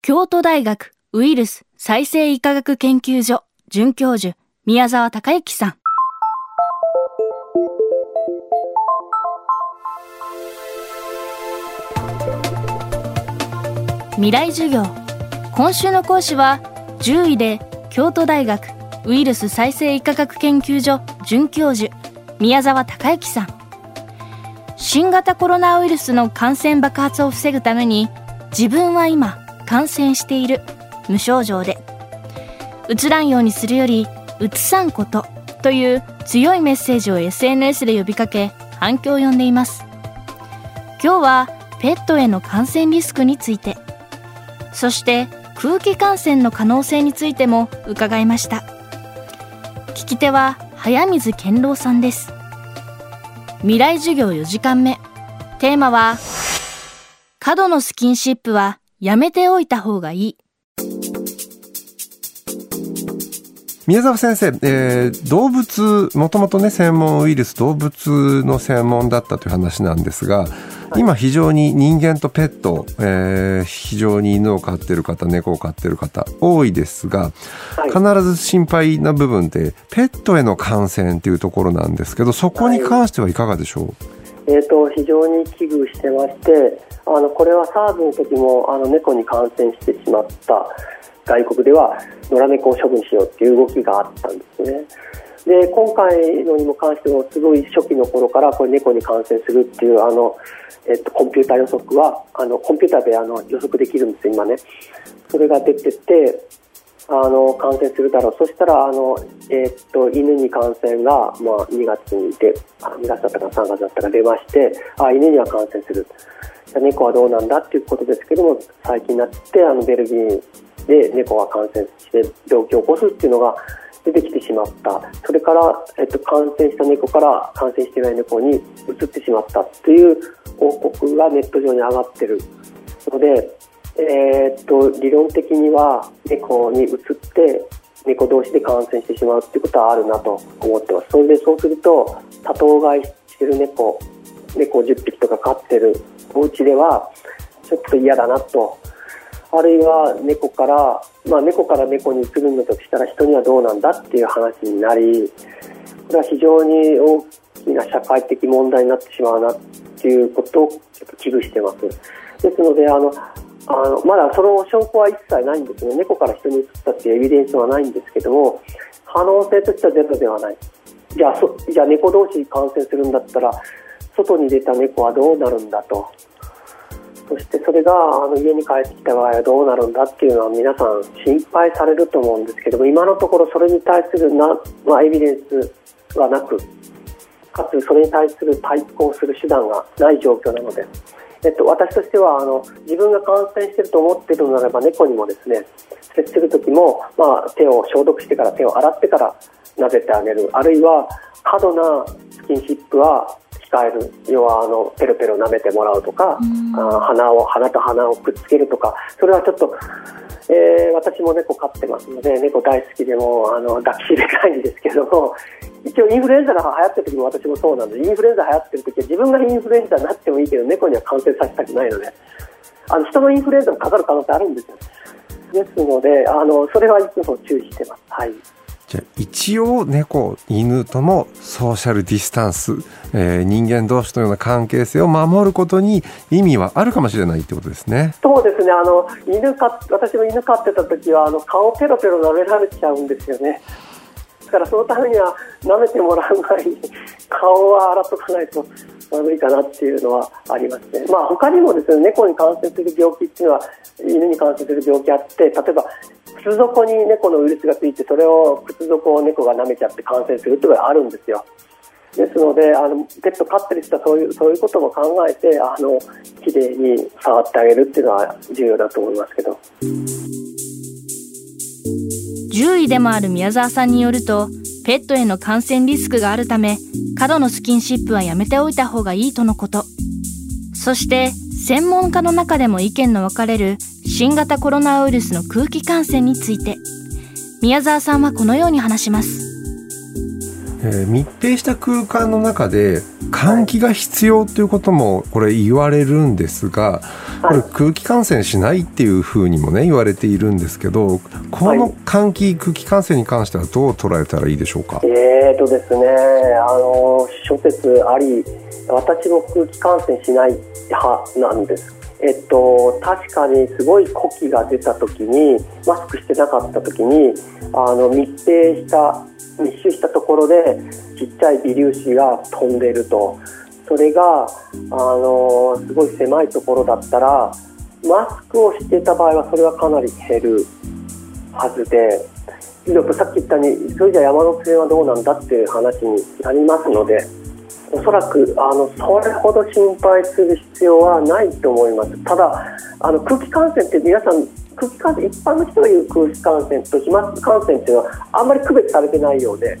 京都大学ウイルス再生医科学研究所准教授宮沢隆之さん。未来授業今週の講師は10位で京都大学ウイルス再生医科学研究所准教授宮沢隆之さん新型コロナウイルスの感染爆発を防ぐために自分は今感染している。無症状で。うつらんようにするよりうつさんことという強いメッセージを SNS で呼びかけ反響を呼んでいます。今日はペットへの感染リスクについて。そして空気感染の可能性についても伺いました。聞き手は早水健郎さんです。未来授業4時間目。テーマは過度のスキンシップはやめておいた方がいい。宮沢先生、えー、動物もともとね専門ウイルス動物の専門だったという話なんですが今非常に人間とペット、えー、非常に犬を飼ってる方猫を飼ってる方多いですが、必ず心配な部分ってペットへの感染っていうところなんですけどそこに関してはいかがでしょう、はい、えーと、非常に危惧してましてあのこれは SARS の時もあの猫に感染してしまった外国では野良猫を処分しようっていう動きがあったんですね。で今回のにも関してもすごい初期の頃からこれ猫に感染するっていうあの、えっと、コンピューター予測はあのコンピューターであの予測できるんですよ今ねそれが出ててあの感染するだろう。そしたらあの、えっと犬に感染が、まあ、2月にであ2月だったか3月だったか出ましてあ犬には感染する。猫はどうなんだっていうことですけども最近になってあのベルギーで猫が感染して病気を起こすっていうのが出てきてしまった。それから、えっと、感染した猫から感染していない猫に移ってしまったという報告がネット上に上がっているので、えー、っと理論的には猫に移って猫同士で感染してしまうということはあるなと思ってますそれでそうすると多頭飼いしてる猫猫10匹とか飼ってるお家ではちょっと嫌だなとあるいは猫から、まあ、猫から猫に移るのとしたら人にはどうなんだっていう話になりこれは非常に大きな社会的問題になってしまうなっていうことをちょっと危惧してます。ですのであのあのまだその証拠は一切ないんですね。猫から人に移ったっていうエビデンスはないんですけども可能性としてはゼロではない。じゃあそじゃあ猫同士感染するんだったら外に出た猫はどうなるんだと。そしてそれがあの家に帰ってきた場合はどうなるんだっていうのは皆さん心配されると思うんですけども今のところそれに対するな、まあ、エビデンスはなくかつそれに対する対抗する手段がない状況なので、えっと、私としてはあの自分が感染していると思っているのならば猫にもですね接する時も、まあ、手を消毒してから手を洗ってから撫でてあげる。あるいは過度なスキンシップは控える。要はあのペロペロ舐めてもらうとか、うん、あ鼻を鼻と鼻をくっつけるとかそれはちょっと、えー、私も猫飼ってますので猫大好きでもあの抱きしめたいんですけども 一応インフルエンザが流行ってる時も私もそうなんでインフルエンザ流行ってる時は自分がインフルエンザになってもいいけど猫には感染させたくないのであの人のインフルエンザもかかる可能性あるんですよ。ですのであのそれはいつも注意してます。はいじゃ一応猫犬ともソーシャルディスタンス、えー、人間同士のような関係性を守ることに意味はあるかもしれないってことですね。そうですねあの犬か私も犬飼ってた時はあの顔ペロペロ舐められちゃうんですよね。ですからそのためには舐めてもらう前に顔は洗っとかないと悪いかなっていうのはありますね。まあ他にもですね猫に感染する病気っていうのは犬に感染する病気あって例えば靴底に猫のウイルスがついてそれを靴底を猫が舐めちゃって感染するっていうのがあるんですよ。ですのであのペット飼ってる人はそういうそういうことも考えてあの綺麗に触ってあげるっていうのは重要だと思いますけど獣医でもある宮沢さんによるとペットへの感染リスクがあるため過度のスキンシップはやめておいた方がいいとのことそして専門家の中でも意見の分かれる新型コロナウイルスの空気感染について宮沢さんはこのように話します、えー、密閉した空間の中で換気が必要ということもこれ言われるんですがこれ空気感染しないっていうふうにもね言われているんですけどこの換気、空気感染に関してはどう捉えたらいいでしょうか？えーとですねあの諸説あり私も空気感染しない派なんですえっと、確かにすごい呼気が出た時にマスクしてなかった時にあの密閉した密集したところでちっちゃい微粒子が飛んでると。それがあのすごい狭いところだったらマスクをしていた場合はそれはかなり減るはずで。さっき言ったようにそれじゃ山手線はどうなんだっていう話になりますのでおそらくあのそれほど心配する必要はないと思います。ただあの空気感染って皆さん空気感染一般の人が言う空気感染と飛沫感染っていうのはあんまり区別されてないようで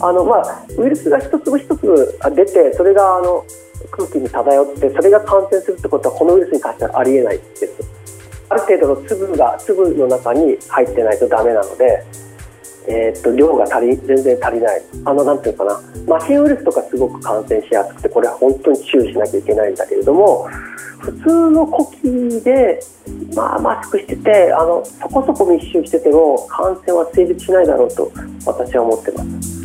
あの、まあ、ウイルスが一粒一粒出てそれがあの空気に漂ってそれが感染するってことはこのウイルスに関してはありえないです。ある程度の粒が粒の中に入ってないとダメなのでえー、っと量が足り全然足りないあのなんていうかなマシンウイルスとかすごく感染しやすくてこれは本当に注意しなきゃいけないんだけれども普通の呼吸で、まあ、マスクしててあのそこそこ密集してても感染は成立しないだろうと私は思ってます。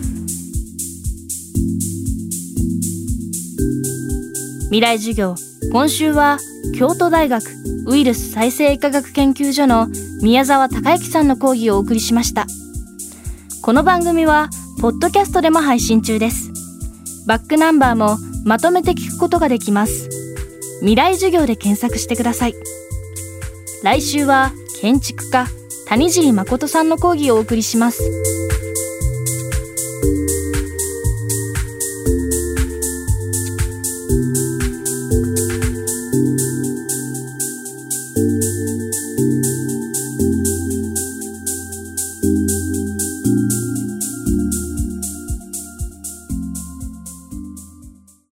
未来授業今週は京都大学ウイルス再生医科学研究所の宮沢孝之さんの講義をお送りしました。この番組はポッドキャストでも配信中です。バックナンバーもまとめて聞くことができます。未来授業で検索してください。来週は建築家谷尻誠さんの講義をお送りします。